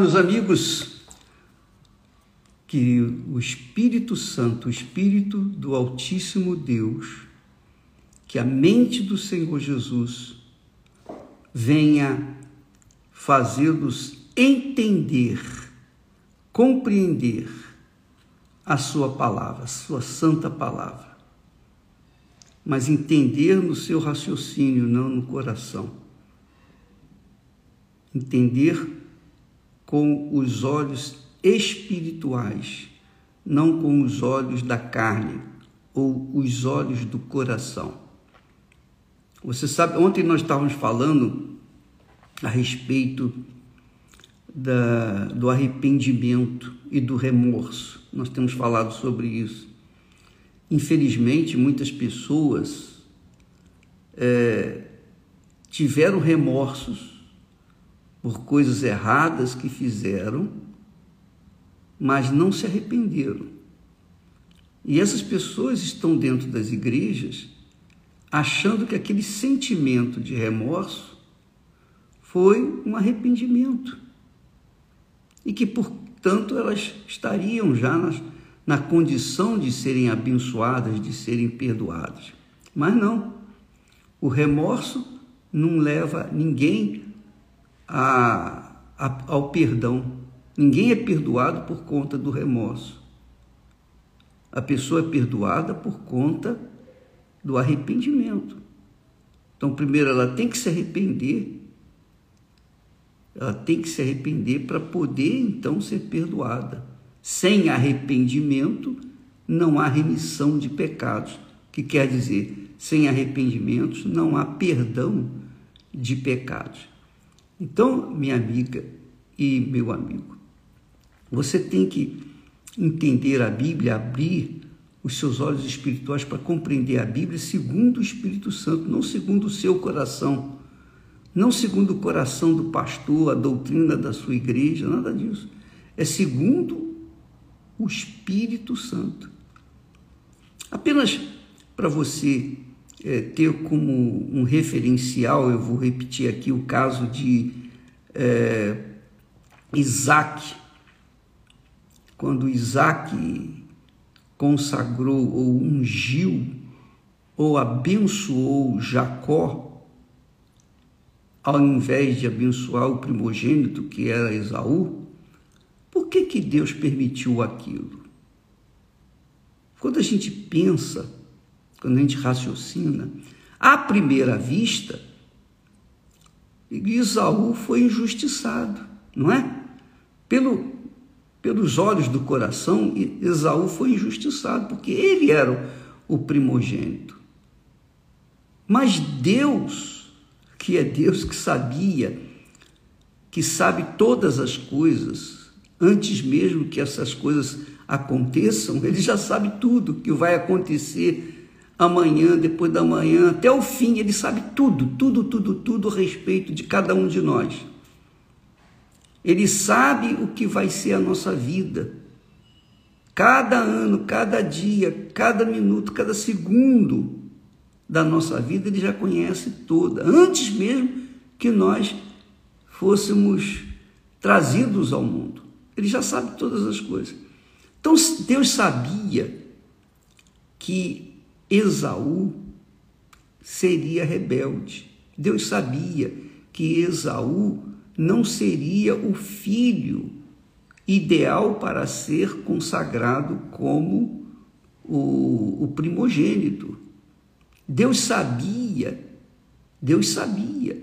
Meus amigos, que o Espírito Santo, o Espírito do Altíssimo Deus, que a mente do Senhor Jesus venha fazê-los entender, compreender a Sua palavra, a Sua santa palavra, mas entender no seu raciocínio, não no coração. Entender com os olhos espirituais, não com os olhos da carne ou os olhos do coração. Você sabe, ontem nós estávamos falando a respeito da, do arrependimento e do remorso. Nós temos falado sobre isso. Infelizmente, muitas pessoas é, tiveram remorsos por coisas erradas que fizeram, mas não se arrependeram. E essas pessoas estão dentro das igrejas achando que aquele sentimento de remorso foi um arrependimento e que, portanto, elas estariam já na condição de serem abençoadas, de serem perdoadas. Mas não, o remorso não leva ninguém a, a, ao perdão. Ninguém é perdoado por conta do remorso. A pessoa é perdoada por conta do arrependimento. Então, primeiro, ela tem que se arrepender. Ela tem que se arrepender para poder então ser perdoada. Sem arrependimento, não há remissão de pecados, que quer dizer, sem arrependimentos, não há perdão de pecados. Então, minha amiga e meu amigo, você tem que entender a Bíblia, abrir os seus olhos espirituais para compreender a Bíblia segundo o Espírito Santo, não segundo o seu coração, não segundo o coração do pastor, a doutrina da sua igreja, nada disso. É segundo o Espírito Santo. Apenas para você é, ter como um referencial, eu vou repetir aqui o caso de é, Isaac, quando Isaac consagrou ou ungiu ou abençoou Jacó, ao invés de abençoar o primogênito que era Esaú, por que, que Deus permitiu aquilo? Quando a gente pensa quando a gente raciocina, à primeira vista, Isaú foi injustiçado, não é? Pelo, pelos olhos do coração, Esaú foi injustiçado, porque ele era o primogênito. Mas Deus, que é Deus que sabia, que sabe todas as coisas, antes mesmo que essas coisas aconteçam, ele já sabe tudo que vai acontecer amanhã, depois da manhã, até o fim, ele sabe tudo, tudo, tudo, tudo a respeito de cada um de nós. Ele sabe o que vai ser a nossa vida. Cada ano, cada dia, cada minuto, cada segundo da nossa vida, ele já conhece toda, antes mesmo que nós fôssemos trazidos ao mundo. Ele já sabe todas as coisas. Então, Deus sabia que Esaú seria rebelde. Deus sabia que Esaú não seria o filho ideal para ser consagrado como o, o primogênito. Deus sabia, Deus sabia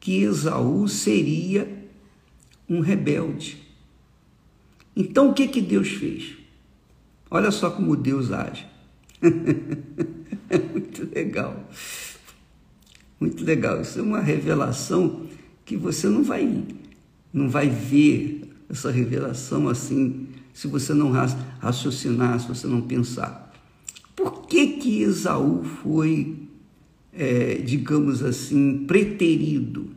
que Esaú seria um rebelde. Então o que que Deus fez? Olha só como Deus age. é muito legal. Muito legal. Isso é uma revelação que você não vai não vai ver essa revelação assim se você não raciocinar, se você não pensar. Por que que Esaú foi, é, digamos assim, preterido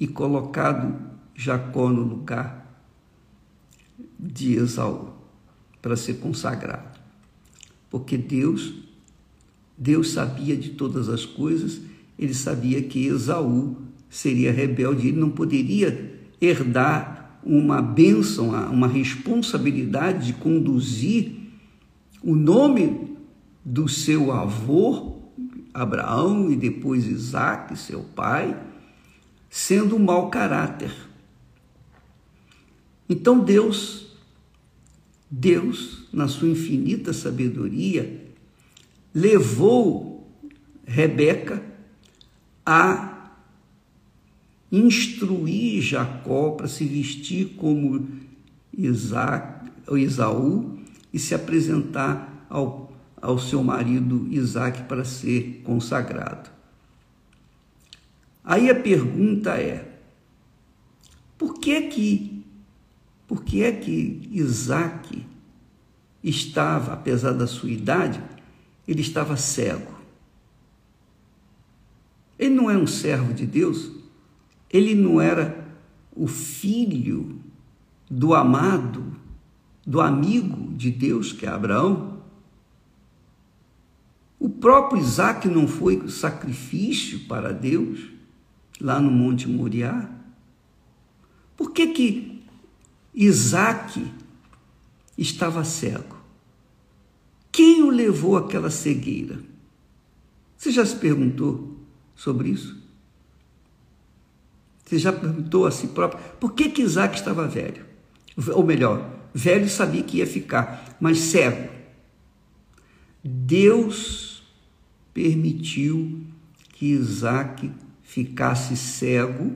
e colocado Jacó no lugar de Esaú para ser consagrado? Porque Deus, Deus sabia de todas as coisas, ele sabia que Esaú seria rebelde, ele não poderia herdar uma bênção, uma responsabilidade de conduzir o nome do seu avô, Abraão, e depois Isaac, seu pai, sendo um mau caráter. Então Deus, Deus, na sua infinita sabedoria, levou Rebeca a instruir Jacó para se vestir como Isaac, Isaú e se apresentar ao, ao seu marido Isaac para ser consagrado. Aí a pergunta é: por que que, por que é que Isaac estava, apesar da sua idade, ele estava cego? Ele não é um servo de Deus? Ele não era o filho do amado, do amigo de Deus, que é Abraão? O próprio Isaac não foi sacrifício para Deus lá no Monte Moriá? Por que que Isaac estava cego? Quem o levou àquela cegueira? Você já se perguntou sobre isso? Você já perguntou a si próprio por que, que Isaac estava velho? Ou melhor, velho sabia que ia ficar, mas cego. Deus permitiu que Isaac ficasse cego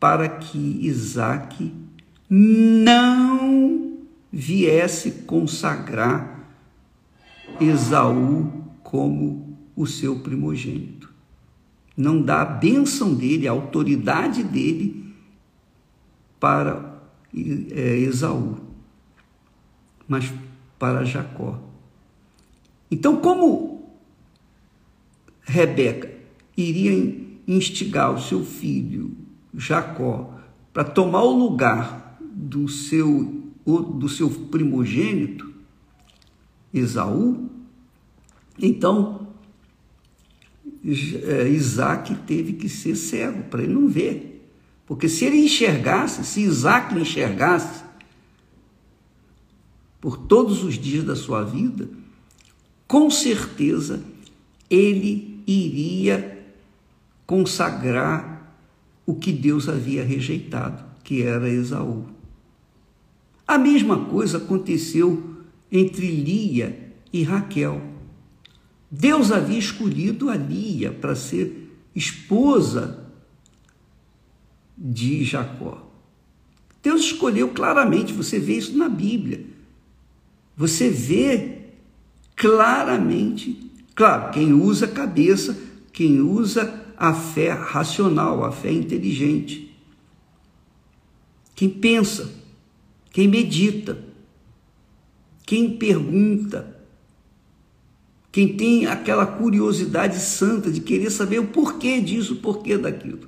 para que Isaac não viesse consagrar Esaú como o seu primogênito não dá a bênção dele, a autoridade dele para é, Esaú, mas para Jacó. Então, como Rebeca iria instigar o seu filho Jacó para tomar o lugar do seu, do seu primogênito, Esaú, então é, Isaac teve que ser cego para ele não ver. Porque se ele enxergasse, se Isaac enxergasse por todos os dias da sua vida, com certeza ele iria consagrar o que Deus havia rejeitado, que era Esaú. A mesma coisa aconteceu entre Lia e Raquel. Deus havia escolhido a Lia para ser esposa de Jacó. Deus escolheu claramente, você vê isso na Bíblia. Você vê claramente, claro, quem usa a cabeça, quem usa a fé racional, a fé inteligente. Quem pensa, quem medita, quem pergunta, quem tem aquela curiosidade santa de querer saber o porquê disso, o porquê daquilo.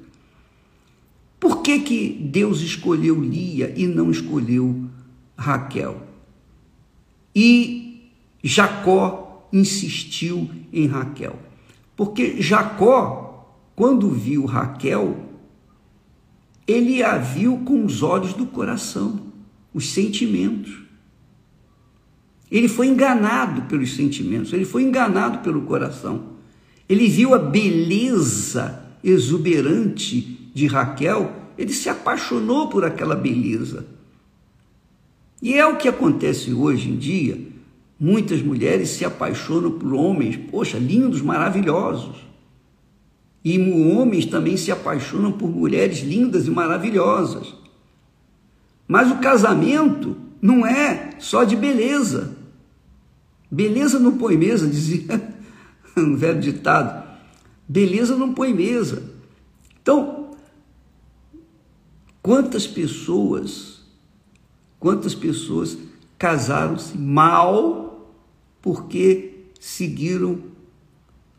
Por que, que Deus escolheu Lia e não escolheu Raquel? E Jacó insistiu em Raquel. Porque Jacó, quando viu Raquel, ele a viu com os olhos do coração, os sentimentos. Ele foi enganado pelos sentimentos, ele foi enganado pelo coração. Ele viu a beleza exuberante de Raquel, ele se apaixonou por aquela beleza. E é o que acontece hoje em dia. Muitas mulheres se apaixonam por homens, poxa, lindos, maravilhosos. E homens também se apaixonam por mulheres lindas e maravilhosas. Mas o casamento não é só de beleza. Beleza não põe mesa, dizia um velho ditado. Beleza não põe mesa. Então, quantas pessoas, quantas pessoas casaram-se mal porque seguiram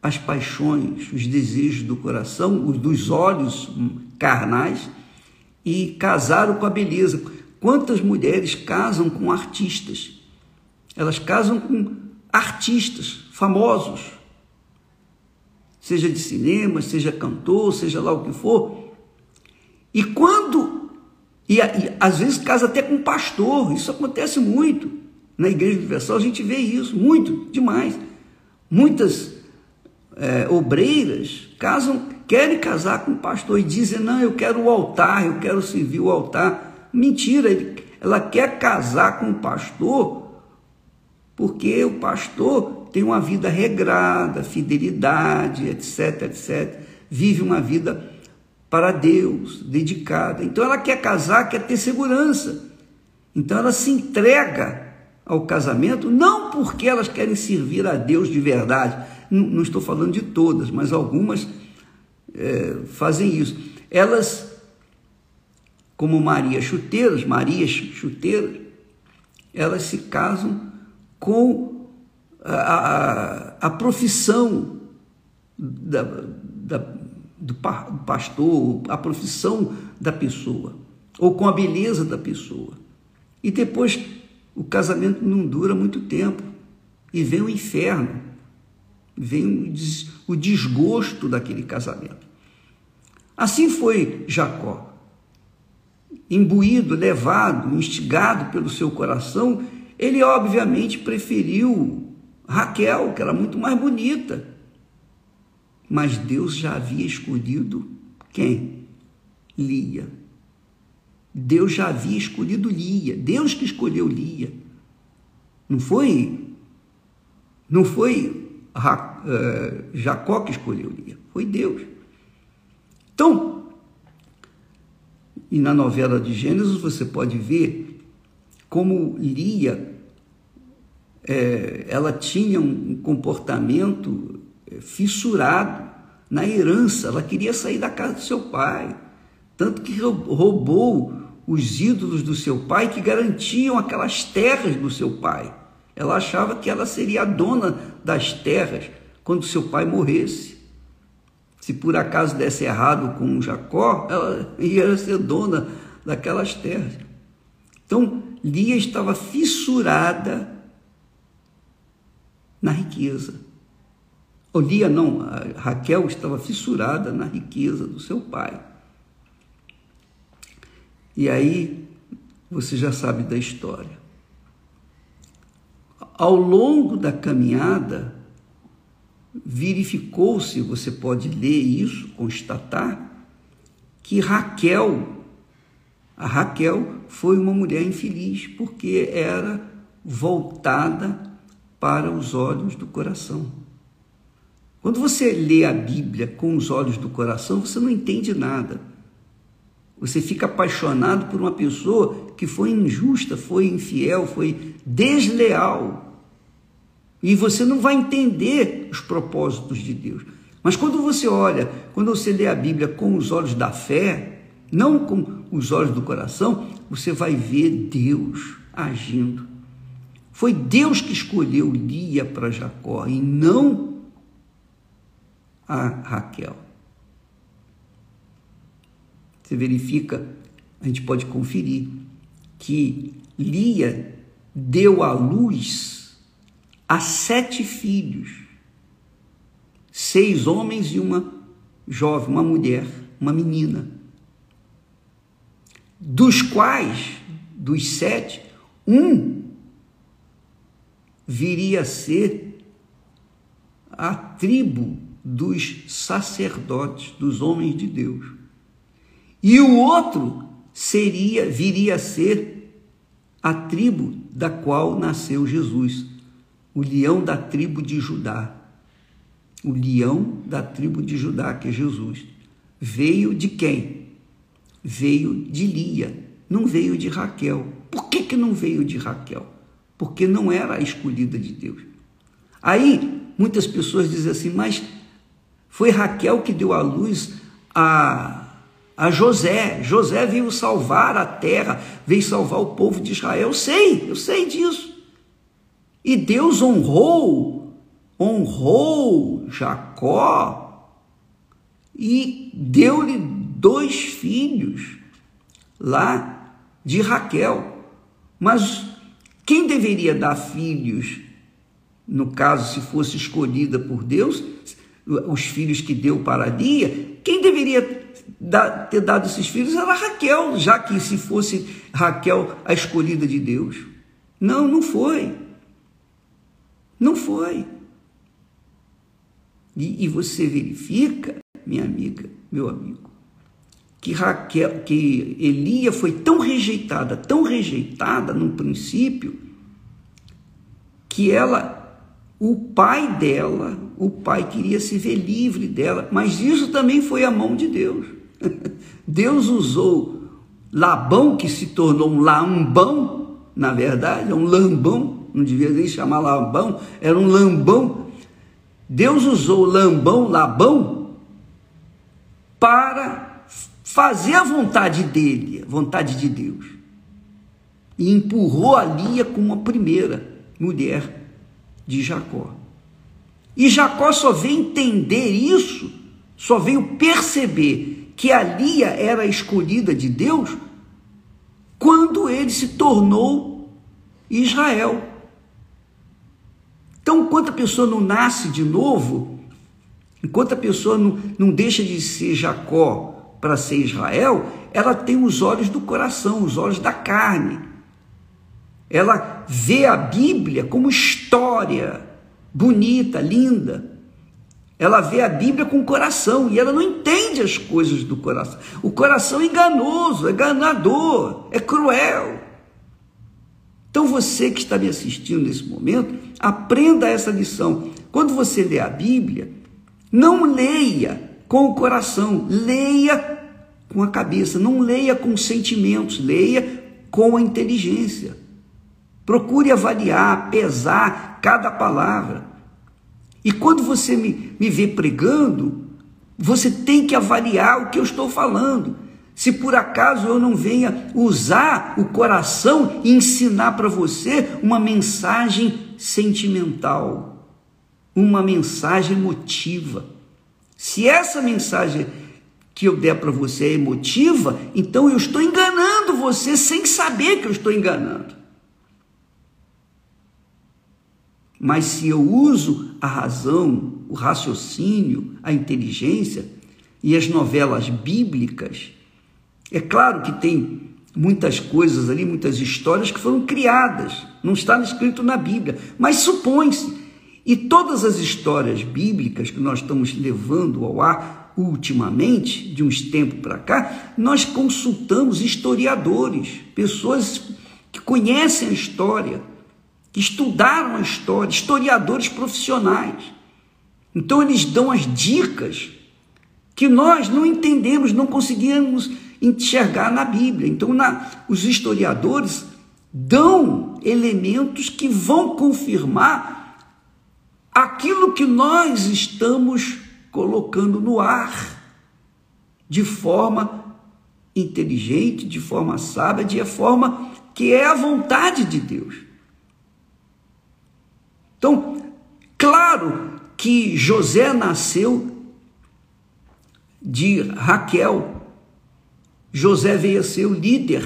as paixões, os desejos do coração, os dos olhos carnais e casaram com a beleza. Quantas mulheres casam com artistas? Elas casam com artistas famosos, seja de cinema, seja cantor, seja lá o que for. E quando E, e às vezes casa até com pastor, isso acontece muito. Na Igreja Universal a gente vê isso, muito, demais. Muitas é, obreiras casam, querem casar com pastor e dizem: não, eu quero o altar, eu quero servir o altar. Mentira, ela quer casar com o pastor porque o pastor tem uma vida regrada, fidelidade, etc, etc. Vive uma vida para Deus, dedicada. Então ela quer casar, quer ter segurança. Então ela se entrega ao casamento, não porque elas querem servir a Deus de verdade, não, não estou falando de todas, mas algumas é, fazem isso. Elas, como Maria Chuteiras, Maria Chuteiras, elas se casam com a, a, a profissão da, da, do pastor, a profissão da pessoa, ou com a beleza da pessoa. E depois o casamento não dura muito tempo e vem o inferno, vem o desgosto daquele casamento. Assim foi Jacó, imbuído, levado, instigado pelo seu coração ele obviamente preferiu Raquel, que era muito mais bonita. Mas Deus já havia escolhido quem? Lia. Deus já havia escolhido Lia. Deus que escolheu Lia. Não foi não foi uh, Jacó que escolheu Lia, foi Deus. Então, e na novela de Gênesis você pode ver como Lia é, ela tinha um comportamento é, fissurado na herança, ela queria sair da casa do seu pai, tanto que roubou os ídolos do seu pai que garantiam aquelas terras do seu pai. Ela achava que ela seria a dona das terras quando seu pai morresse. Se por acaso desse errado com Jacó, ela ia ser dona daquelas terras. Então, Lia estava fissurada na riqueza. Olia não, Raquel estava fissurada na riqueza do seu pai. E aí você já sabe da história. Ao longo da caminhada, verificou-se, você pode ler isso, constatar, que Raquel, a Raquel foi uma mulher infeliz, porque era voltada para os olhos do coração. Quando você lê a Bíblia com os olhos do coração, você não entende nada. Você fica apaixonado por uma pessoa que foi injusta, foi infiel, foi desleal. E você não vai entender os propósitos de Deus. Mas quando você olha, quando você lê a Bíblia com os olhos da fé, não com os olhos do coração, você vai ver Deus agindo. Foi Deus que escolheu Lia para Jacó e não a Raquel. Você verifica, a gente pode conferir que Lia deu à luz a sete filhos, seis homens e uma jovem, uma mulher, uma menina, dos quais, dos sete, um viria a ser a tribo dos sacerdotes, dos homens de Deus. E o outro seria viria a ser a tribo da qual nasceu Jesus, o leão da tribo de Judá. O leão da tribo de Judá, que é Jesus, veio de quem? Veio de Lia, não veio de Raquel. Por que, que não veio de Raquel? porque não era a escolhida de Deus. Aí muitas pessoas dizem assim, mas foi Raquel que deu a luz a, a José. José veio salvar a terra, veio salvar o povo de Israel. Eu sei, eu sei disso. E Deus honrou, honrou Jacó e deu-lhe dois filhos lá de Raquel. Mas quem deveria dar filhos, no caso, se fosse escolhida por Deus, os filhos que deu para Lia, quem deveria ter dado esses filhos era Raquel, já que se fosse Raquel a escolhida de Deus. Não, não foi. Não foi. E, e você verifica, minha amiga, meu amigo, que Raquel, que Elia foi tão rejeitada, tão rejeitada no princípio, que ela, o pai dela, o pai queria se ver livre dela, mas isso também foi a mão de Deus. Deus usou Labão, que se tornou um lambão, na verdade, é um lambão, não devia nem chamar Labão, era um lambão. Deus usou Lambão, Labão, para fazer a vontade dele, a vontade de Deus. E empurrou a Lia como a primeira mulher de Jacó. E Jacó só veio entender isso, só veio perceber que a Lia era a escolhida de Deus quando ele se tornou Israel. Então, enquanto a pessoa não nasce de novo, enquanto a pessoa não, não deixa de ser Jacó para ser Israel, ela tem os olhos do coração, os olhos da carne. Ela vê a Bíblia como história bonita, linda. Ela vê a Bíblia com o coração e ela não entende as coisas do coração. O coração é enganoso, é ganador, é cruel. Então você que está me assistindo nesse momento, aprenda essa lição. Quando você lê a Bíblia, não leia com o coração, leia com a cabeça, não leia com sentimentos, leia com a inteligência. Procure avaliar, pesar cada palavra. E quando você me, me vê pregando, você tem que avaliar o que eu estou falando. Se por acaso eu não venha usar o coração e ensinar para você uma mensagem sentimental, uma mensagem emotiva. Se essa mensagem que eu der para você é emotiva, então eu estou enganando você sem saber que eu estou enganando. Mas se eu uso a razão, o raciocínio, a inteligência e as novelas bíblicas, é claro que tem muitas coisas ali, muitas histórias que foram criadas, não está escrito na Bíblia, mas supõe-se. E todas as histórias bíblicas que nós estamos levando ao ar ultimamente, de uns tempos para cá, nós consultamos historiadores, pessoas que conhecem a história, que estudaram a história, historiadores profissionais. Então eles dão as dicas que nós não entendemos, não conseguimos enxergar na Bíblia. Então, na, os historiadores dão elementos que vão confirmar aquilo que nós estamos colocando no ar de forma inteligente, de forma sábia, de forma que é a vontade de Deus. Então, claro que José nasceu de Raquel, José veio a ser o líder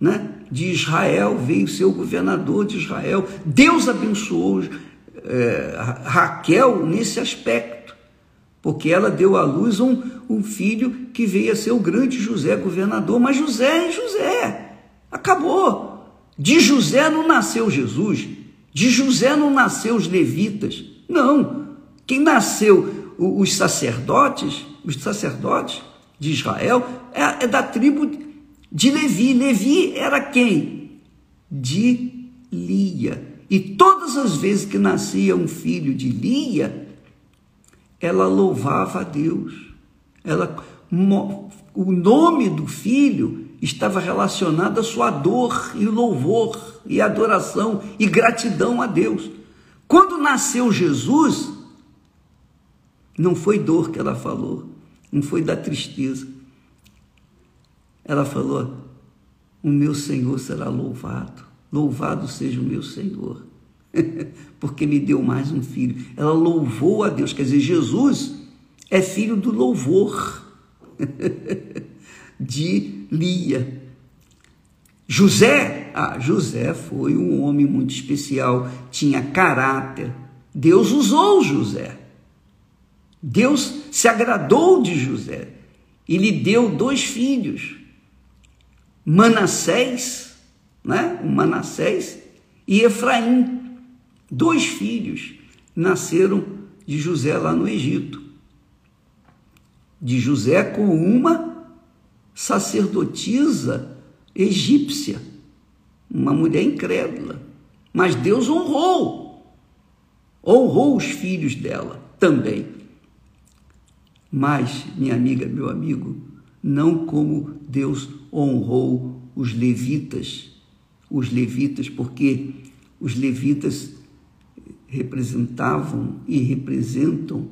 né, de Israel, veio ser o governador de Israel. Deus abençoou é, Raquel nesse aspecto, porque ela deu à luz um, um filho que veio a ser o grande José, governador. Mas José é José, acabou. De José não nasceu Jesus, de José não nasceu os levitas, não. Quem nasceu os sacerdotes, os sacerdotes de Israel é, é da tribo de Levi. Levi era quem? De Lia. E todas as vezes que nascia um filho de Lia, ela louvava a Deus. Ela, o nome do filho estava relacionado à sua dor e louvor e adoração e gratidão a Deus. Quando nasceu Jesus, não foi dor que ela falou, não foi da tristeza. Ela falou: O meu Senhor será louvado, louvado seja o meu Senhor, porque me deu mais um filho. Ela louvou a Deus, quer dizer, Jesus é filho do louvor de Lia. José, ah, José foi um homem muito especial, tinha caráter. Deus usou José. Deus se agradou de José. e lhe deu dois filhos, Manassés, né? Manassés e Efraim, dois filhos nasceram de José lá no Egito. De José com uma sacerdotisa egípcia, uma mulher incrédula. Mas Deus honrou, honrou os filhos dela também. Mas, minha amiga, meu amigo, não como Deus honrou os levitas, os levitas, porque os levitas representavam e representam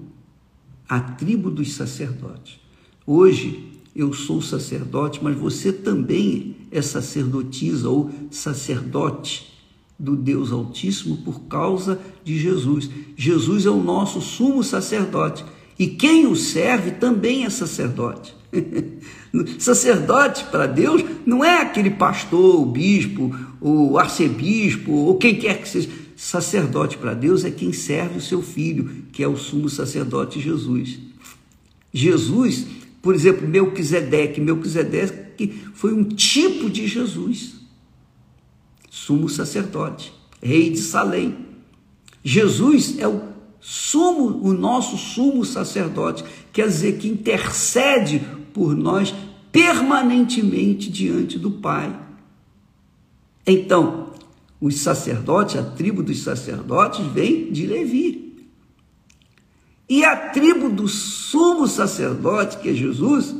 a tribo dos sacerdotes. Hoje eu sou sacerdote, mas você também é sacerdotisa ou sacerdote do Deus Altíssimo por causa de Jesus. Jesus é o nosso sumo sacerdote e quem o serve também é sacerdote. sacerdote para Deus não é aquele pastor, o bispo, o arcebispo ou quem quer que seja. Sacerdote para Deus é quem serve o seu filho, que é o sumo sacerdote Jesus. Jesus, por exemplo, Melquisedeque, Melquisedeque foi um tipo de Jesus sumo sacerdote, rei de Salém. Jesus é o sumo, o nosso sumo sacerdote, quer dizer que intercede por nós permanentemente diante do Pai. Então, os sacerdotes, a tribo dos sacerdotes vem de Levi. E a tribo do sumo sacerdote, que é Jesus,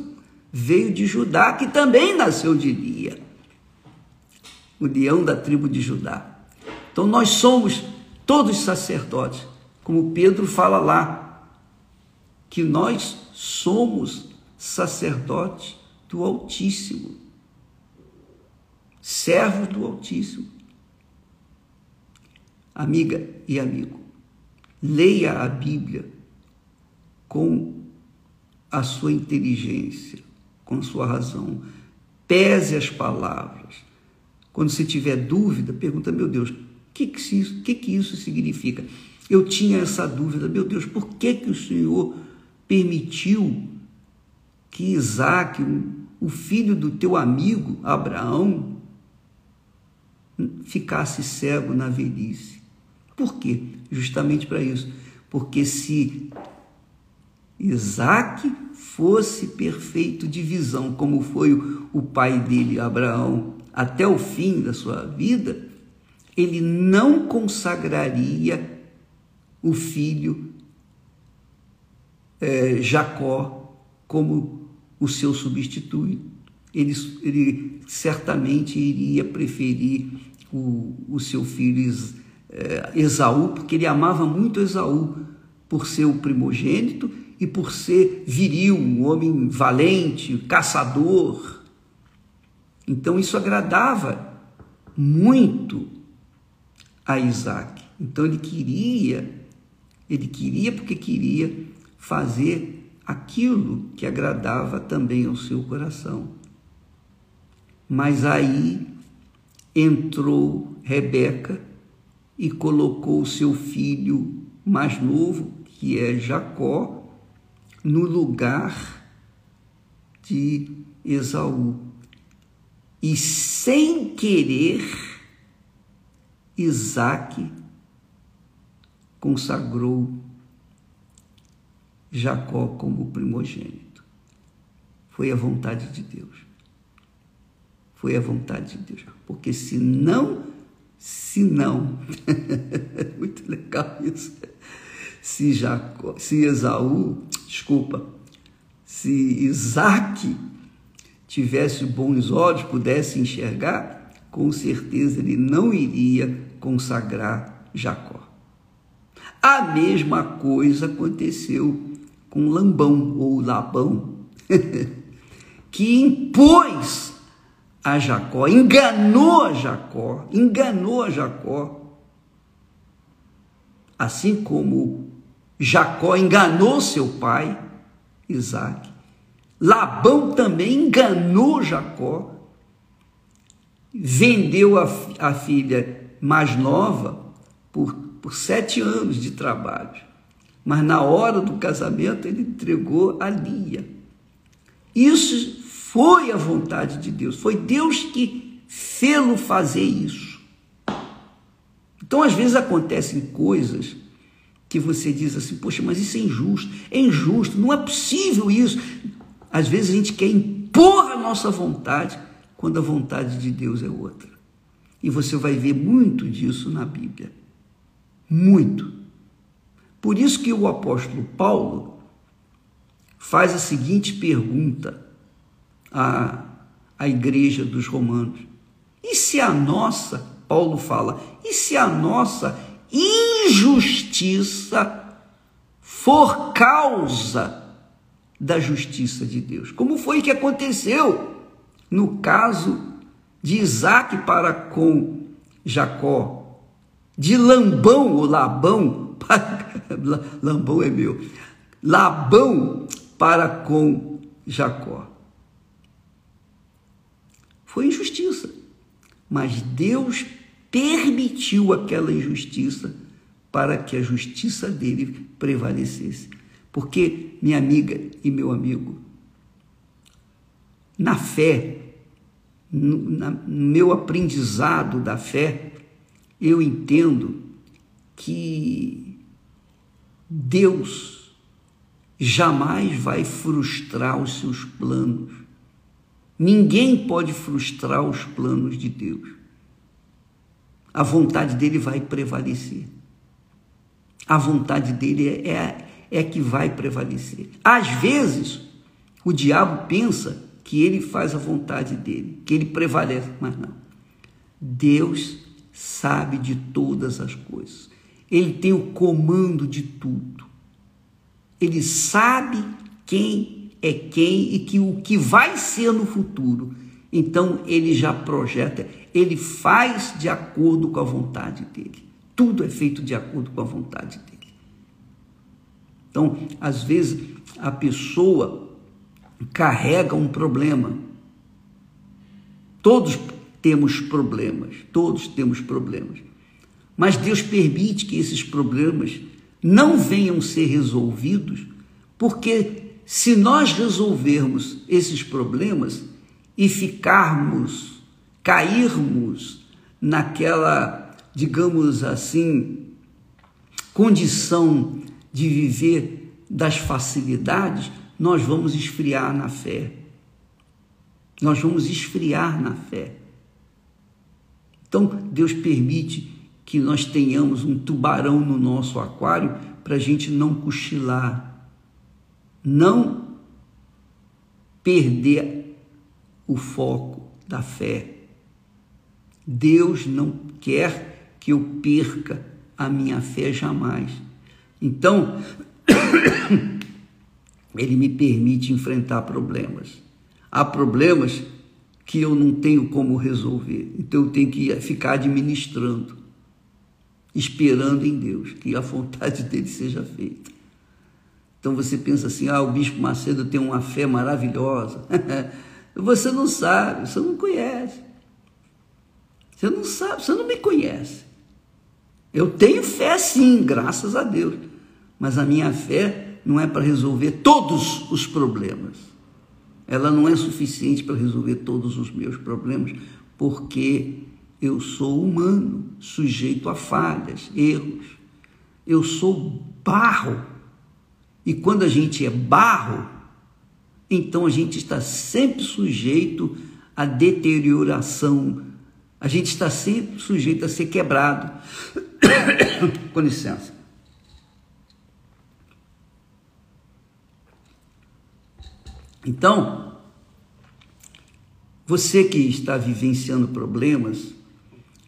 veio de Judá, que também nasceu de Lia o leão da tribo de Judá. Então nós somos todos sacerdotes, como Pedro fala lá, que nós somos sacerdotes do Altíssimo, servos do Altíssimo. Amiga e amigo, leia a Bíblia com a sua inteligência, com a sua razão, pese as palavras, quando você tiver dúvida, pergunta, meu Deus, o que, que, que, que isso significa? Eu tinha essa dúvida, meu Deus, por que, que o Senhor permitiu que Isaac, o filho do teu amigo Abraão, ficasse cego na velhice? Por quê? Justamente para isso. Porque se Isaac fosse perfeito de visão, como foi o pai dele, Abraão, até o fim da sua vida, ele não consagraria o filho é, Jacó como o seu substituto. Ele, ele certamente iria preferir o, o seu filho é, Esaú, porque ele amava muito Esaú, por ser o primogênito e por ser viril, um homem valente, caçador então isso agradava muito a Isaac. Então ele queria, ele queria porque queria fazer aquilo que agradava também ao seu coração. Mas aí entrou Rebeca e colocou seu filho mais novo, que é Jacó, no lugar de Esaú. E sem querer, Isaac consagrou Jacó como primogênito. Foi a vontade de Deus. Foi a vontade de Deus. Porque se não, se não, muito legal isso. Se, Jacó, se Esaú, desculpa, se Isaac tivesse bons olhos, pudesse enxergar, com certeza ele não iria consagrar Jacó. A mesma coisa aconteceu com Lambão ou Labão, que impôs a Jacó, enganou a Jacó, enganou a Jacó, assim como Jacó enganou seu pai, Isaac, Labão também enganou Jacó, vendeu a, a filha mais nova por, por sete anos de trabalho. Mas na hora do casamento ele entregou a Lia. Isso foi a vontade de Deus. Foi Deus que fê-lo fazer isso. Então, às vezes acontecem coisas que você diz assim, poxa, mas isso é injusto, é injusto, não é possível isso. Às vezes a gente quer impor a nossa vontade quando a vontade de Deus é outra. E você vai ver muito disso na Bíblia. Muito. Por isso que o apóstolo Paulo faz a seguinte pergunta à, à igreja dos romanos. E se a nossa, Paulo fala, e se a nossa injustiça for causa da justiça de Deus. Como foi que aconteceu no caso de Isaac para com Jacó, de Lambão ou Labão, Lambão é meu, Labão para com Jacó. Foi injustiça, mas Deus permitiu aquela injustiça para que a justiça dele prevalecesse. Porque, minha amiga e meu amigo, na fé, no, na, no meu aprendizado da fé, eu entendo que Deus jamais vai frustrar os seus planos. Ninguém pode frustrar os planos de Deus a vontade dele vai prevalecer. A vontade dele é, é, é que vai prevalecer. Às vezes, o diabo pensa que ele faz a vontade dele, que ele prevalece, mas não. Deus sabe de todas as coisas. Ele tem o comando de tudo. Ele sabe quem é quem e que o que vai ser no futuro. Então ele já projeta, ele faz de acordo com a vontade dele. Tudo é feito de acordo com a vontade dele. Então, às vezes, a pessoa carrega um problema. Todos temos problemas, todos temos problemas. Mas Deus permite que esses problemas não venham ser resolvidos, porque se nós resolvermos esses problemas e ficarmos cairmos naquela, digamos assim, condição de viver das facilidades, nós vamos esfriar na fé. Nós vamos esfriar na fé. Então, Deus permite que nós tenhamos um tubarão no nosso aquário para a gente não cochilar, não perder o foco da fé. Deus não quer que eu perca a minha fé jamais. Então, Ele me permite enfrentar problemas. Há problemas que eu não tenho como resolver, então eu tenho que ficar administrando, esperando em Deus que a vontade dele seja feita. Então você pensa assim: ah, o Bispo Macedo tem uma fé maravilhosa. você não sabe, você não conhece. Você não sabe, você não me conhece. Eu tenho fé sim, graças a Deus. Mas a minha fé não é para resolver todos os problemas. Ela não é suficiente para resolver todos os meus problemas, porque eu sou humano, sujeito a falhas, erros. Eu sou barro. E quando a gente é barro, então a gente está sempre sujeito à deterioração a gente está sempre sujeito a ser quebrado. Com licença. Então, você que está vivenciando problemas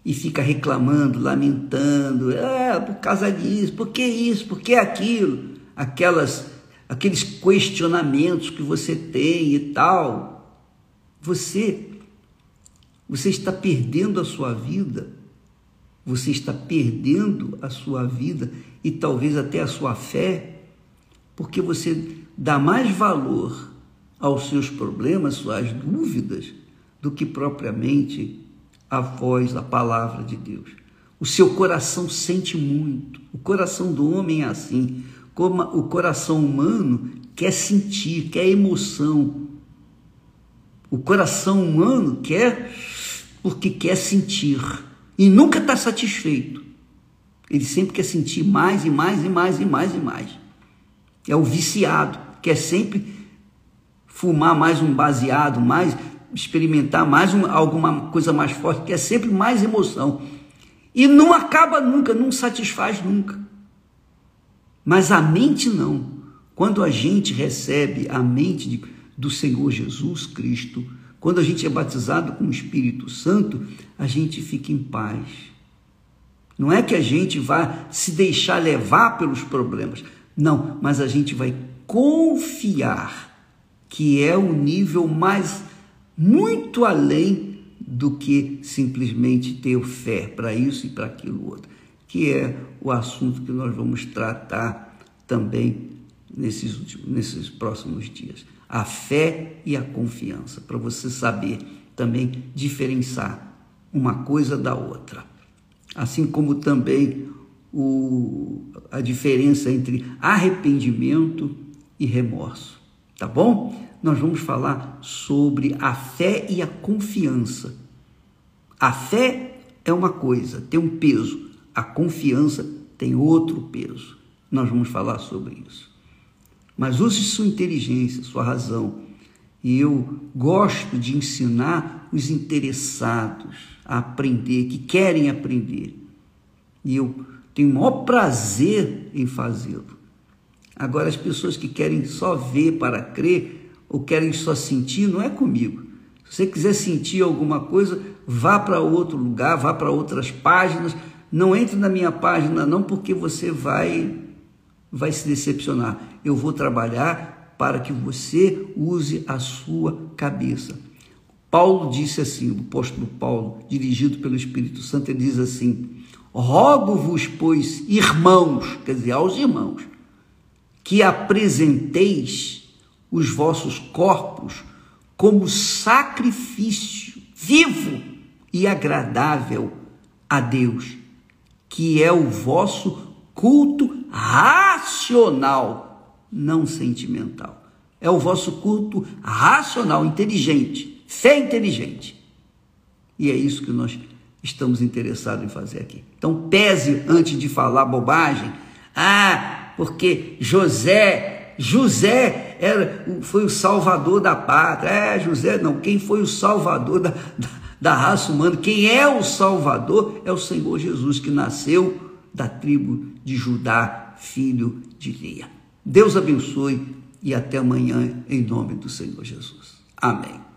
e fica reclamando, lamentando, é, por causa disso, por que isso, por que aquilo, aquelas, aqueles questionamentos que você tem e tal, você você está perdendo a sua vida, você está perdendo a sua vida e talvez até a sua fé, porque você dá mais valor aos seus problemas, suas dúvidas, do que propriamente a voz, a palavra de Deus. O seu coração sente muito. O coração do homem é assim. Como o coração humano quer sentir, quer emoção. O coração humano quer porque quer sentir e nunca está satisfeito. Ele sempre quer sentir mais e mais e mais e mais e mais. É o viciado, quer sempre fumar mais um baseado, mais experimentar mais um, alguma coisa mais forte, quer sempre mais emoção. E não acaba nunca, não satisfaz nunca. Mas a mente não. Quando a gente recebe a mente de, do Senhor Jesus Cristo, quando a gente é batizado com o Espírito Santo, a gente fica em paz. Não é que a gente vai se deixar levar pelos problemas. Não, mas a gente vai confiar que é o nível mais muito além do que simplesmente ter fé para isso e para aquilo outro, que é o assunto que nós vamos tratar também nesses, últimos, nesses próximos dias. A fé e a confiança, para você saber também diferenciar uma coisa da outra. Assim como também o, a diferença entre arrependimento e remorso. Tá bom? Nós vamos falar sobre a fé e a confiança. A fé é uma coisa, tem um peso. A confiança tem outro peso. Nós vamos falar sobre isso. Mas use sua inteligência, sua razão. E eu gosto de ensinar os interessados a aprender, que querem aprender. E eu tenho o maior prazer em fazê-lo. Agora, as pessoas que querem só ver para crer, ou querem só sentir, não é comigo. Se você quiser sentir alguma coisa, vá para outro lugar, vá para outras páginas. Não entre na minha página, não, porque você vai vai se decepcionar. Eu vou trabalhar para que você use a sua cabeça. Paulo disse assim, o apóstolo Paulo, dirigido pelo Espírito Santo, ele diz assim: Rogo-vos, pois, irmãos, quer dizer, aos irmãos, que apresenteis os vossos corpos como sacrifício vivo e agradável a Deus, que é o vosso culto racional, não sentimental. É o vosso culto racional, inteligente, fé inteligente. E é isso que nós estamos interessados em fazer aqui. Então, pese antes de falar bobagem. Ah, porque José, José era, foi o salvador da pátria. É, José não, quem foi o salvador da, da, da raça humana? Quem é o salvador é o Senhor Jesus que nasceu da tribo de Judá, filho de Lia. Deus abençoe e até amanhã, em nome do Senhor Jesus. Amém.